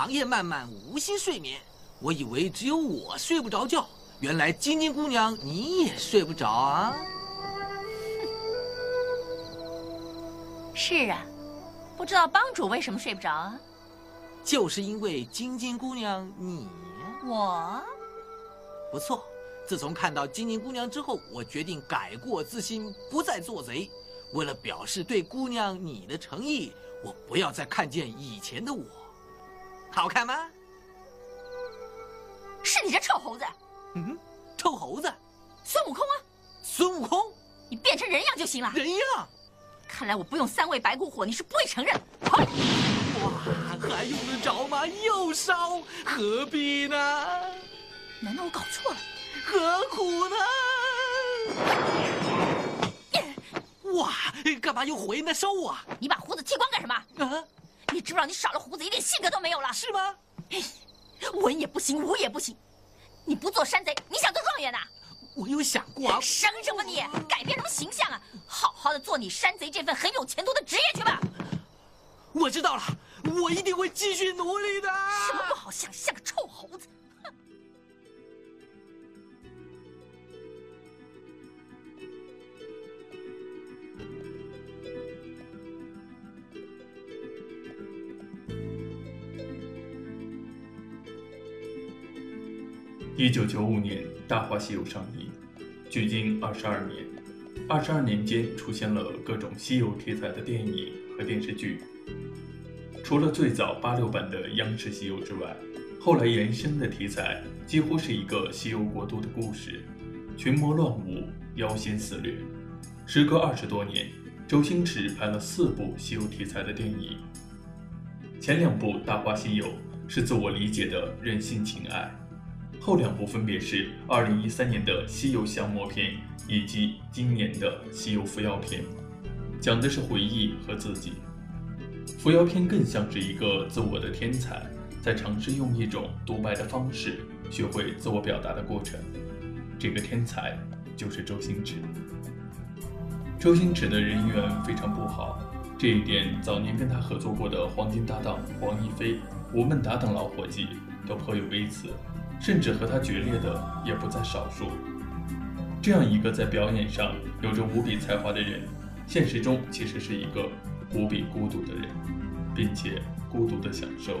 长夜漫漫，无心睡眠。我以为只有我睡不着觉，原来晶晶姑娘你也睡不着啊！是啊，不知道帮主为什么睡不着啊？就是因为晶晶姑娘你，我不错。自从看到晶晶姑娘之后，我决定改过自新，不再做贼。为了表示对姑娘你的诚意，我不要再看见以前的我。好看吗？是你这臭猴子！嗯，臭猴子，孙悟空啊！孙悟空，你变成人样就行了。人样？看来我不用三味白骨火，你是不会承认。哇，还用得着吗？又烧，何必呢？难道我搞错了？何苦呢？哇，干嘛又回那烧啊？你把胡子剃光干什么？啊？你知不知道你少了胡子，一点性格都没有了？是吗？文也不行，武也不行，你不做山贼，你想做状元呐？我有想过啊。省什么你？改变什么形象啊？好好的做你山贼这份很有前途的职业去吧。我知道了，我一定会继续努力的。什么不好想，像个臭猴子。一九九五年，《大话西游》上映，距今二十二年。二十二年间，出现了各种西游题材的电影和电视剧。除了最早八六版的央视西游之外，后来延伸的题材几乎是一个西游国度的故事，群魔乱舞，妖仙肆虐。时隔二十多年，周星驰拍了四部西游题材的电影。前两部《大话西游》是自我理解的人性情爱。后两部分别是二零一三年的《西游降魔篇》以及今年的《西游伏妖篇》，讲的是回忆和自己。伏妖篇更像是一个自我的天才，在尝试用一种独白的方式学会自我表达的过程。这个天才就是周星驰。周星驰的人缘非常不好，这一点早年跟他合作过的黄金搭档黄一飞、吴孟达等老伙计都颇有微词。甚至和他决裂的也不在少数。这样一个在表演上有着无比才华的人，现实中其实是一个无比孤独的人，并且孤独的享受。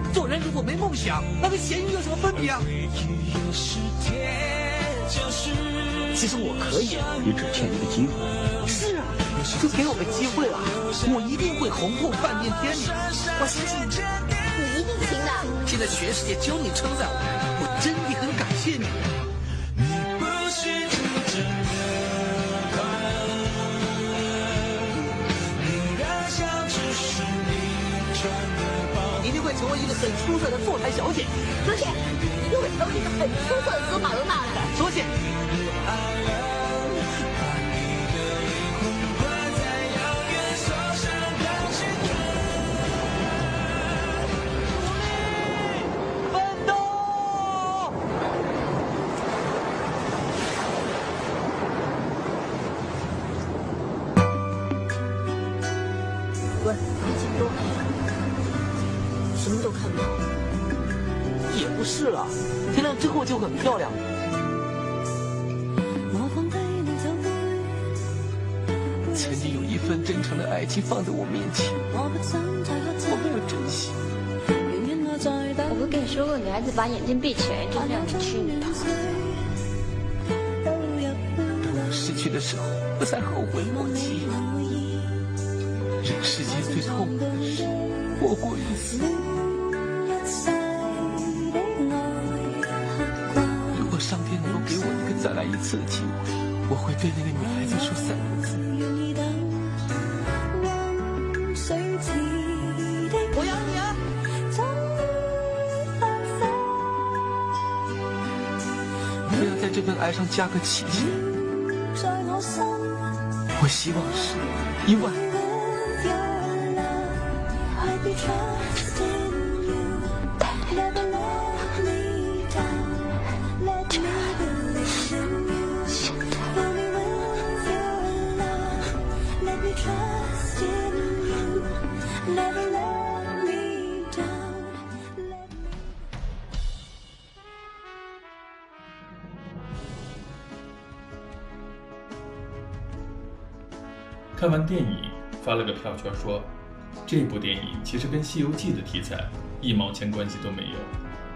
做人如果没梦想，那跟咸鱼有什么分别啊？其实我可以，你只欠一个机会。是啊，就给我个机会了，我一定会红透半边天的。我相信你，你一定行的。现在全世界只有你称赞我，我真的很感谢你。很出色的坐台小姐，多谢，你会成为一个很出色的司马伦漂亮。曾经有一份真诚的爱情放在我面前，我没有珍惜。我不跟你说过，女孩子把眼睛闭起来就是让你吃你糖。当我失去的时候，不再后悔莫及。人世间最痛苦的事，莫过于此。一个再来一次的机会，我会对那个女孩子说三个字：我养你啊！不要在这份爱上加个期限。我希望是一万。完电影，发了个票圈说，这部电影其实跟《西游记》的题材一毛钱关系都没有。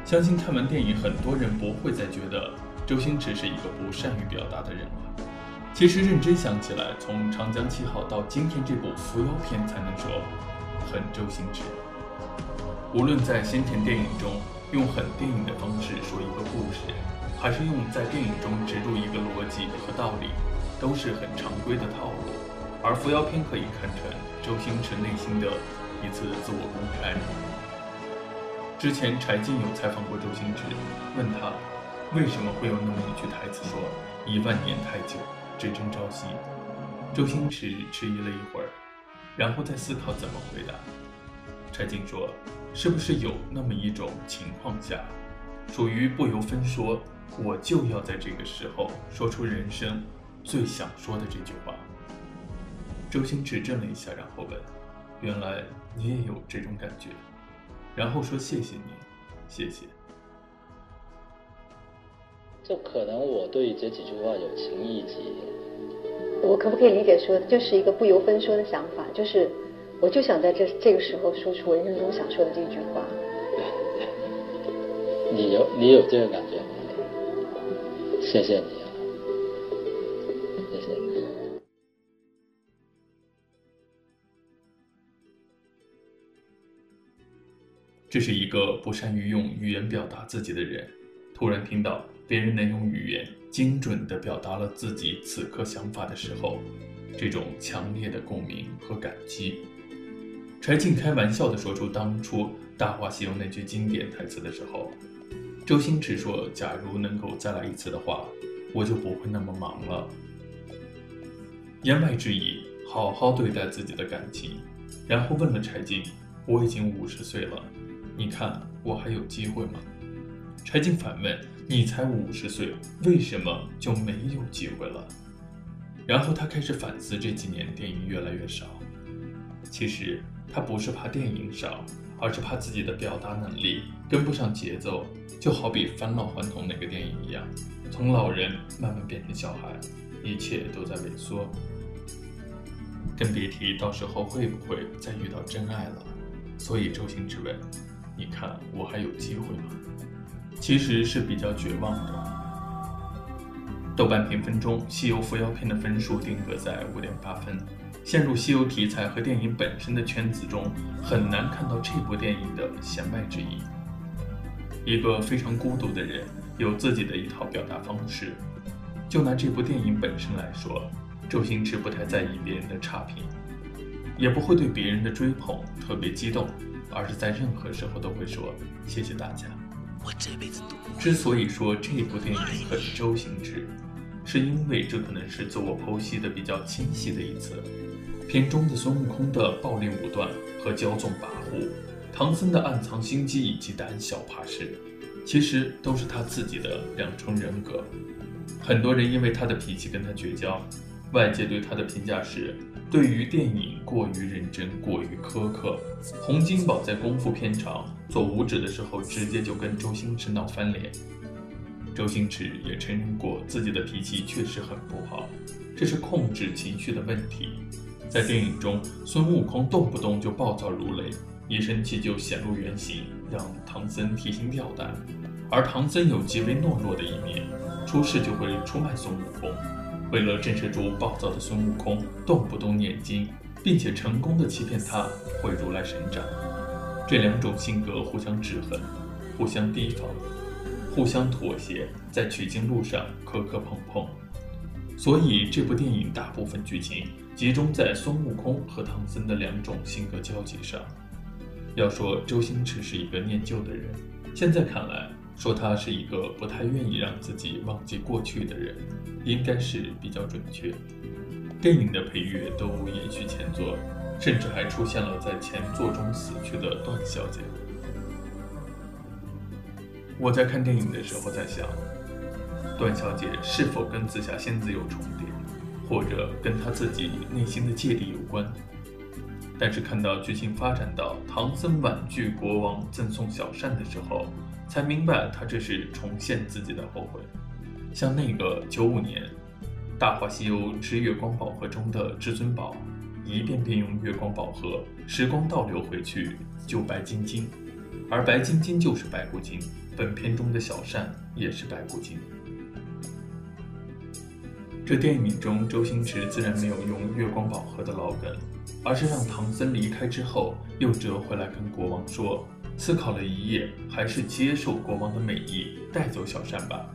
相信看完电影，很多人不会再觉得周星驰是一个不善于表达的人了。其实认真想起来，从《长江七号》到今天这部《伏妖篇》，才能说很周星驰。无论在先前电影中用很电影的方式说一个故事，还是用在电影中植入一个逻辑和道理，都是很常规的套路。而《伏妖篇》可以看成周星驰内心的一次自我公开。之前柴静有采访过周星驰，问他为什么会有那么一句台词说“一万年太久，只争朝夕”。周星驰迟疑了一会儿，然后再思考怎么回答。柴静说：“是不是有那么一种情况下，属于不由分说，我就要在这个时候说出人生最想说的这句话？”周星驰怔了一下，然后问：“原来你也有这种感觉？”然后说：“谢谢你，谢谢。”就可能我对这几句话有情意结。我可不可以理解说，就是一个不由分说的想法，就是我就想在这这个时候说出我人生中想说的这句话。你有你有这个感觉吗？谢谢你这是一个不善于用语言表达自己的人，突然听到别人能用语言精准地表达了自己此刻想法的时候，这种强烈的共鸣和感激。柴静开玩笑地说出当初《大话西游》那句经典台词的时候，周星驰说：“假如能够再来一次的话，我就不会那么忙了。”言外之意，好好对待自己的感情。然后问了柴静：“我已经五十岁了。”你看我还有机会吗？柴静反问：“你才五十岁，为什么就没有机会了？”然后他开始反思这几年电影越来越少。其实他不是怕电影少，而是怕自己的表达能力跟不上节奏。就好比《返老还童》那个电影一样，从老人慢慢变成小孩，一切都在萎缩。更别提到时候会不会再遇到真爱了。所以周星驰问。你看我还有机会吗？其实是比较绝望的。豆瓣评分中，《西游伏妖篇》的分数定格在五点八分。陷入西游题材和电影本身的圈子中，很难看到这部电影的弦外之音。一个非常孤独的人，有自己的一套表达方式。就拿这部电影本身来说，周星驰不太在意别人的差评，也不会对别人的追捧特别激动。而是在任何时候都会说谢谢大家。我这辈子都之所以说这部电影很周星驰，是因为这可能是自我剖析的比较清晰的一次。片中的孙悟空的暴力武断和骄纵跋扈，唐僧的暗藏心机以及胆小怕事，其实都是他自己的两重人格。很多人因为他的脾气跟他绝交，外界对他的评价是。对于电影过于认真，过于苛刻。洪金宝在功夫片场做武指的时候，直接就跟周星驰闹翻脸。周星驰也承认过自己的脾气确实很不好，这是控制情绪的问题。在电影中，孙悟空动不动就暴躁如雷，一生气就显露原形，让唐僧提心吊胆。而唐僧有极为懦弱的一面，出事就会出卖孙悟空。为了震慑住暴躁的孙悟空，动不动念经，并且成功的欺骗他会如来神掌。这两种性格互相制衡，互相提防，互相妥协，在取经路上磕磕碰碰。所以这部电影大部分剧情集中在孙悟空和唐僧的两种性格交集上。要说周星驰是一个念旧的人，现在看来。说他是一个不太愿意让自己忘记过去的人，应该是比较准确。电影的配乐都延续前作，甚至还出现了在前作中死去的段小姐。我在看电影的时候在想，段小姐是否跟紫霞仙子有重叠，或者跟她自己内心的芥蒂有关？但是看到剧情发展到唐僧婉拒国王赠送小扇的时候，才明白，他这是重现自己的后悔。像那个九五年《大话西游之月光宝盒》中的至尊宝，一遍遍用月光宝盒时光倒流回去救白晶晶，而白晶晶就是白骨精。本片中的小善也是白骨精。这电影中，周星驰自然没有用月光宝盒的老梗，而是让唐僧离开之后，又折回来跟国王说。思考了一夜，还是接受国王的美意，带走小善吧。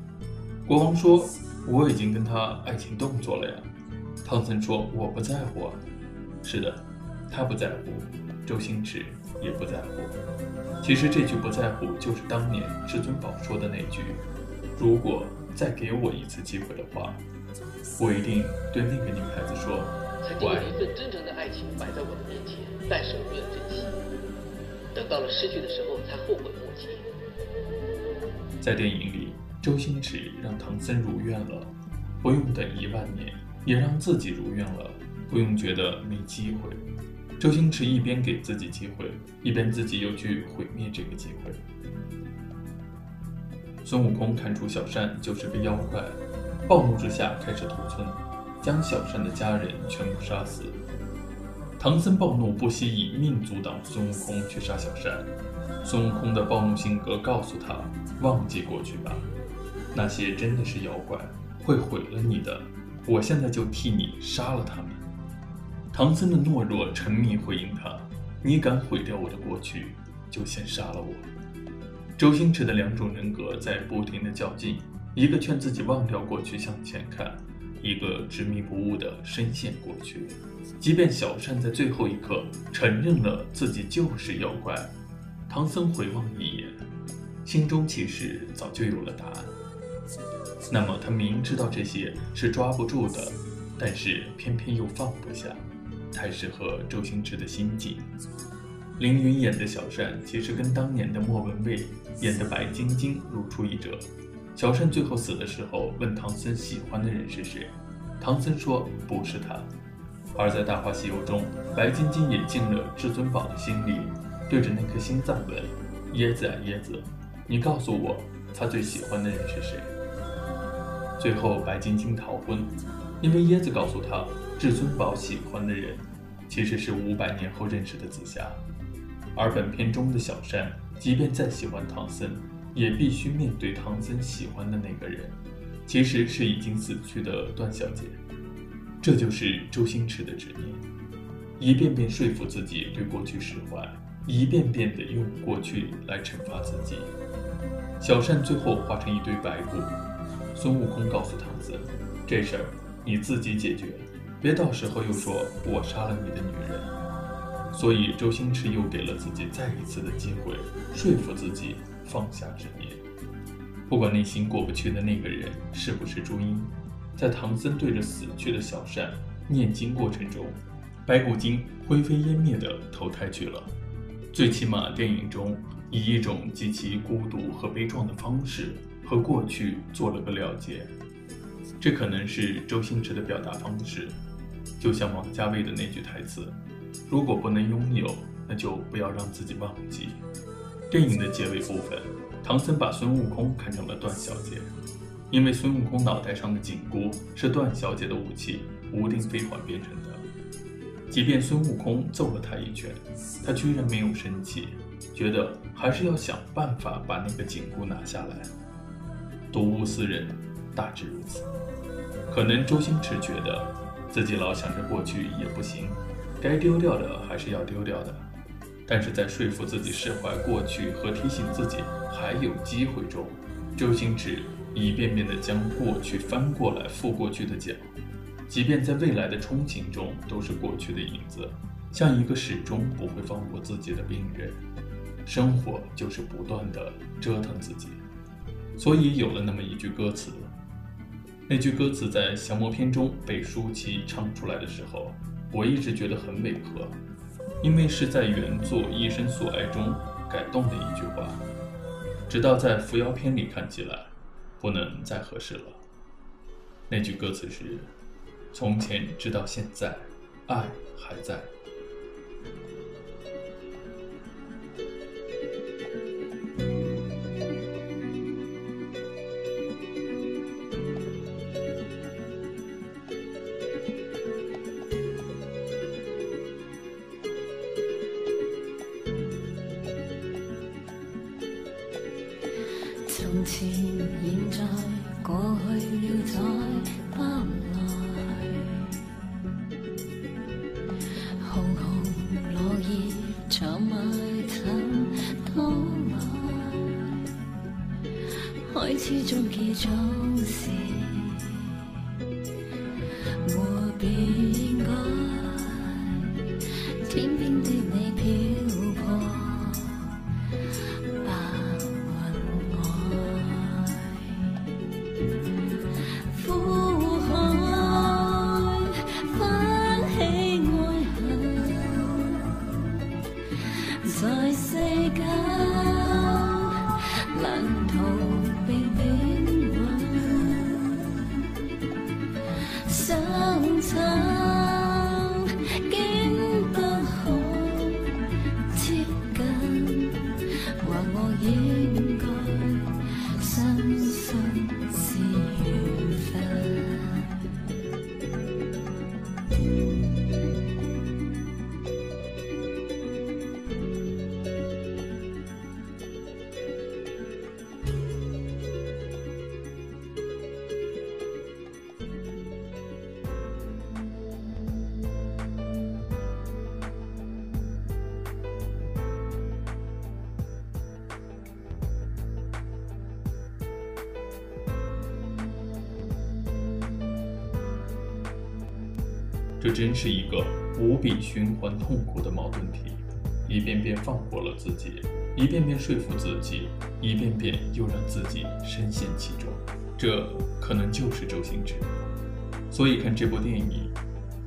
国王说：“我已经跟他爱情动作了呀。”汤森说：“我不在乎。”啊。”是的，他不在乎，周星驰也不在乎。其实这句“不在乎”就是当年至尊宝说的那句：“如果再给我一次机会的话，我一定对那个女孩子说，我爱你。”一份真诚的爱情摆在我的面前，但是我没有珍惜。等到了失去的时候，才后悔莫及。在电影里，周星驰让唐僧如愿了，不用等一万年；也让自己如愿了，不用觉得没机会。周星驰一边给自己机会，一边自己又去毁灭这个机会。孙悟空看出小善就是个妖怪，暴怒之下开始屠村，将小善的家人全部杀死。唐僧暴怒，不惜以命阻挡孙悟空去杀小山。孙悟空的暴怒性格告诉他：“忘记过去吧，那些真的是妖怪，会毁了你的。我现在就替你杀了他们。”唐僧的懦弱沉迷回应他：“你敢毁掉我的过去，就先杀了我。”周星驰的两种人格在不停的较劲，一个劝自己忘掉过去向前看，一个执迷不悟的深陷过去。即便小善在最后一刻承认了自己就是妖怪，唐僧回望一眼，心中其实早就有了答案。那么他明知道这些是抓不住的，但是偏偏又放不下，太适合周星驰的心境。凌云演的小善其实跟当年的莫文蔚演的白晶晶如出一辙。小善最后死的时候问唐僧喜欢的人是谁，唐僧说不是他。而在《大话西游》中，白晶晶也进了至尊宝的心里，对着那颗心脏问：“椰子啊椰子，你告诉我，他最喜欢的人是谁？”最后，白晶晶逃婚，因为椰子告诉他，至尊宝喜欢的人其实是五百年后认识的紫霞。而本片中的小山，即便再喜欢唐僧，也必须面对唐僧喜欢的那个人，其实是已经死去的段小姐。这就是周星驰的执念，一遍遍说服自己对过去释怀，一遍遍的用过去来惩罚自己。小善最后化成一堆白骨，孙悟空告诉唐僧：“这事儿你自己解决，别到时候又说我杀了你的女人。”所以周星驰又给了自己再一次的机会，说服自己放下执念，不管内心过不去的那个人是不是朱茵。在唐僧对着死去的小善念经过程中，白骨精灰飞烟灭的投胎去了。最起码电影中以一种极其孤独和悲壮的方式和过去做了个了结。这可能是周星驰的表达方式，就像王家卫的那句台词：“如果不能拥有，那就不要让自己忘记。”电影的结尾部分，唐僧把孙悟空看成了段小姐，因为孙悟空脑袋上的紧箍是段小姐的武器无定飞环变成的。即便孙悟空揍了他一拳，他居然没有生气，觉得还是要想办法把那个紧箍拿下来。睹物思人，大致如此。可能周星驰觉得自己老想着过去也不行，该丢掉的还是要丢掉的。但是在说服自己释怀过去和提醒自己还有机会中，周星驰一遍遍地将过去翻过来覆过去的讲，即便在未来的憧憬中都是过去的影子，像一个始终不会放过自己的病人。生活就是不断地折腾自己，所以有了那么一句歌词。那句歌词在降魔篇中被舒淇唱出来的时候，我一直觉得很违和。因为是在原作《一生所爱》中改动的一句话，直到在《扶摇篇》里看起来不能再合适了。那句歌词是：“从前直到现在，爱还在。”这真是一个无比循环痛苦的矛盾体，一遍遍放过了自己，一遍遍说服自己，一遍遍又让自己深陷其中。这可能就是周星驰。所以看这部电影，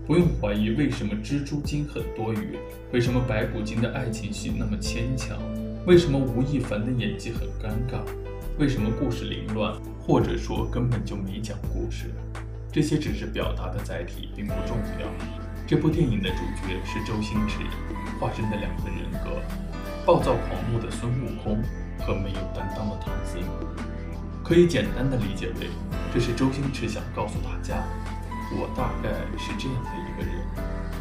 不用怀疑为什么蜘蛛精很多余，为什么白骨精的爱情戏那么牵强，为什么吴亦凡的演技很尴尬，为什么故事凌乱，或者说根本就没讲故事。这些只是表达的载体，并不重要。这部电影的主角是周星驰化身的两个人格：暴躁狂怒的孙悟空和没有担当的唐僧。可以简单的理解为，这是周星驰想告诉大家，我大概是这样的一个人，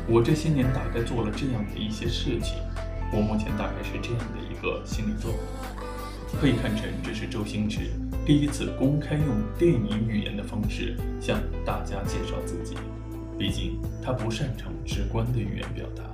我这些年大概做了这样的一些事情，我目前大概是这样的一个心理状态。可以看成这是周星驰第一次公开用电影语言的方式向大家介绍自己，毕竟他不擅长直观的语言表达。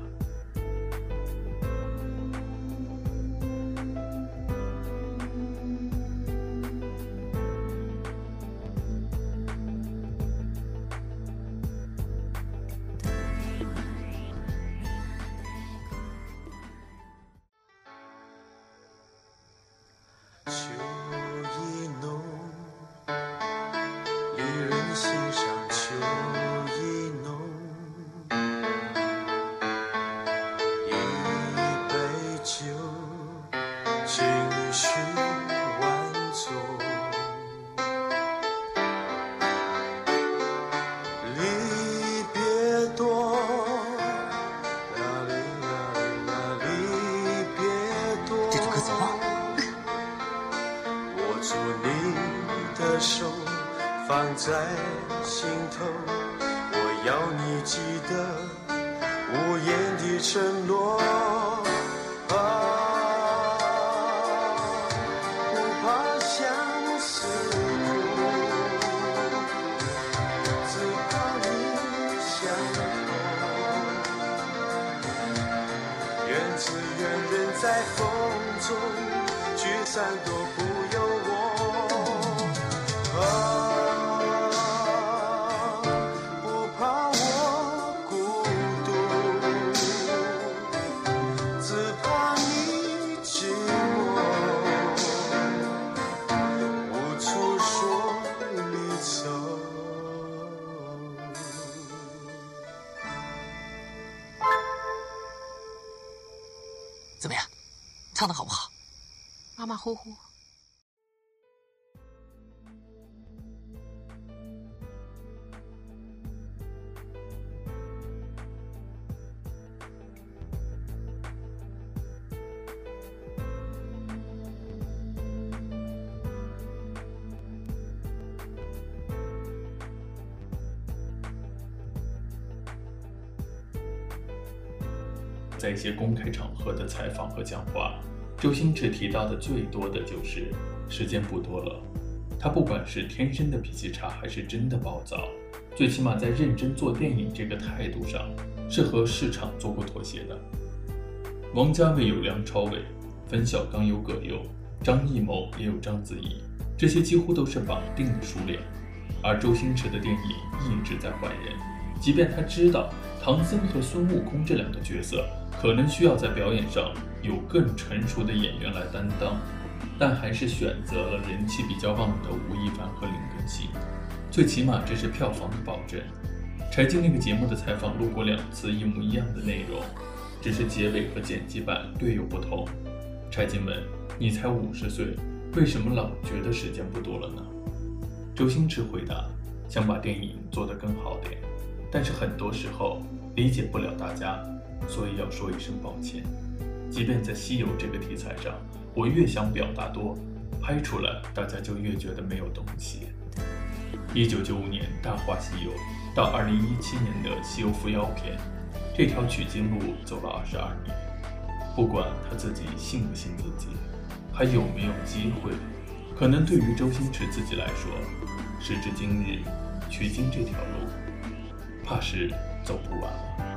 再多不。呼呼。在一些公开场合的采访和讲话，周星驰提到的最多的就是时间不多了。他不管是天生的脾气差，还是真的暴躁，最起码在认真做电影这个态度上，是和市场做过妥协的。王家卫有梁朝伟，冯小刚有葛优，张艺谋也有章子怡，这些几乎都是绑定的熟脸。而周星驰的电影一直在换人，即便他知道唐僧和孙悟空这两个角色可能需要在表演上有更成熟的演员来担当，但还是选择了人气比较旺的吴亦凡和林更新，最起码这是票房的保证。柴静那个节目的采访录过两次一模一样的内容，只是结尾和剪辑版略有不同。柴静问：“你才五十岁，为什么老觉得时间不多了呢？”周星驰回答：“想把电影做得更好点，但是很多时候理解不了大家，所以要说一声抱歉。即便在西游这个题材上，我越想表达多，拍出来大家就越觉得没有东西。”一九九五年《大话西游》到二零一七年的《西游伏妖篇》，这条取经路走了二十二年。不管他自己信不信自己，还有没有机会，可能对于周星驰自己来说，时至今日，取经这条路，怕是走不完了。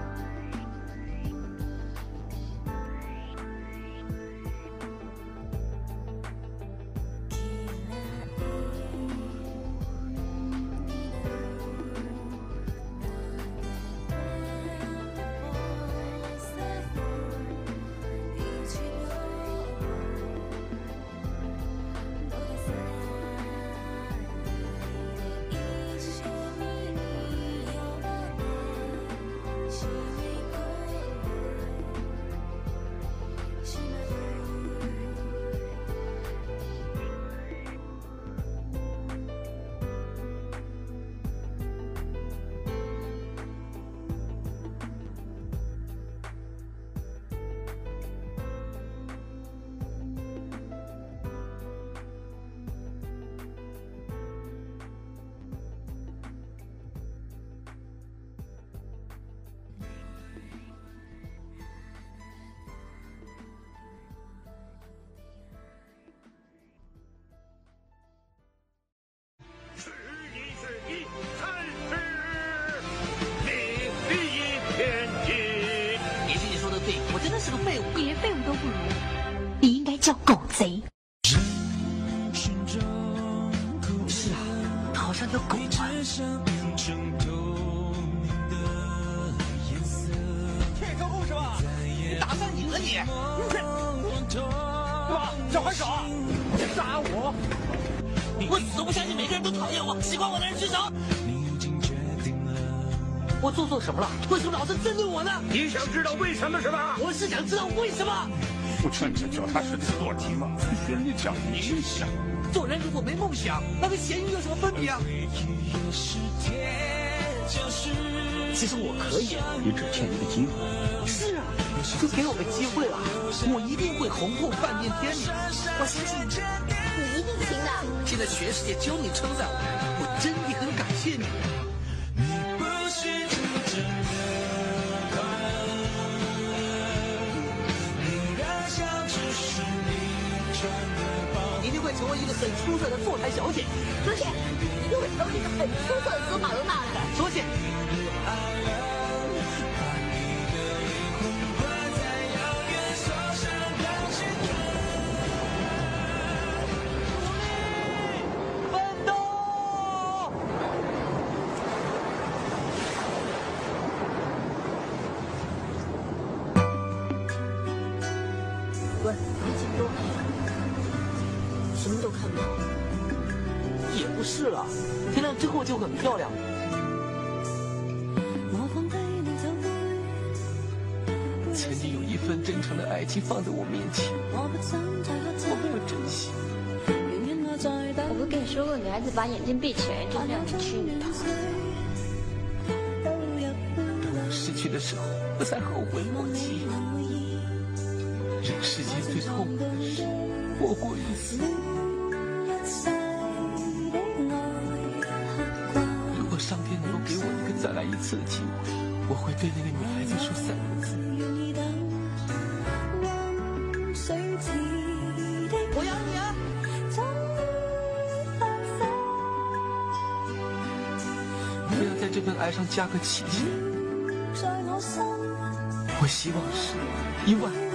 叫狗贼。是啊，他好像条狗啊。骗个故事吧，你打算赢了你？哇，小还手，杀我！我死都不相信每个人都讨厌我，喜欢我的人举手。我做错什么了？为什么老是针对我呢？你想知道为什么是吧？我是想知道为什么。不趁着脚踏实地做题吗？学你讲理想。做人如果没梦想，那跟咸鱼有什么分别啊？其实我可以，你只欠一个机会。是啊，就给我个机会了，我一定会红透半边天的。我相信你，你一定行的。现在全世界只有你称赞我，我真的很感谢你。一定会成为一个很出色的坐台小姐。苏谢，一定会成为一个很出色的索马罗娜的。苏谢。喂，很漂亮。曾经有一份真诚的爱情放在我面前，我没有珍惜。我不跟你说过，女孩子把眼睛闭起来就这样去你他。等我失去的时候，不再后悔莫及。人世间最痛苦的事，莫过于此。再来一次的机会，我会对那个女孩子说三个字：我养你啊！不要在这份爱上加个期限。我希望是一万。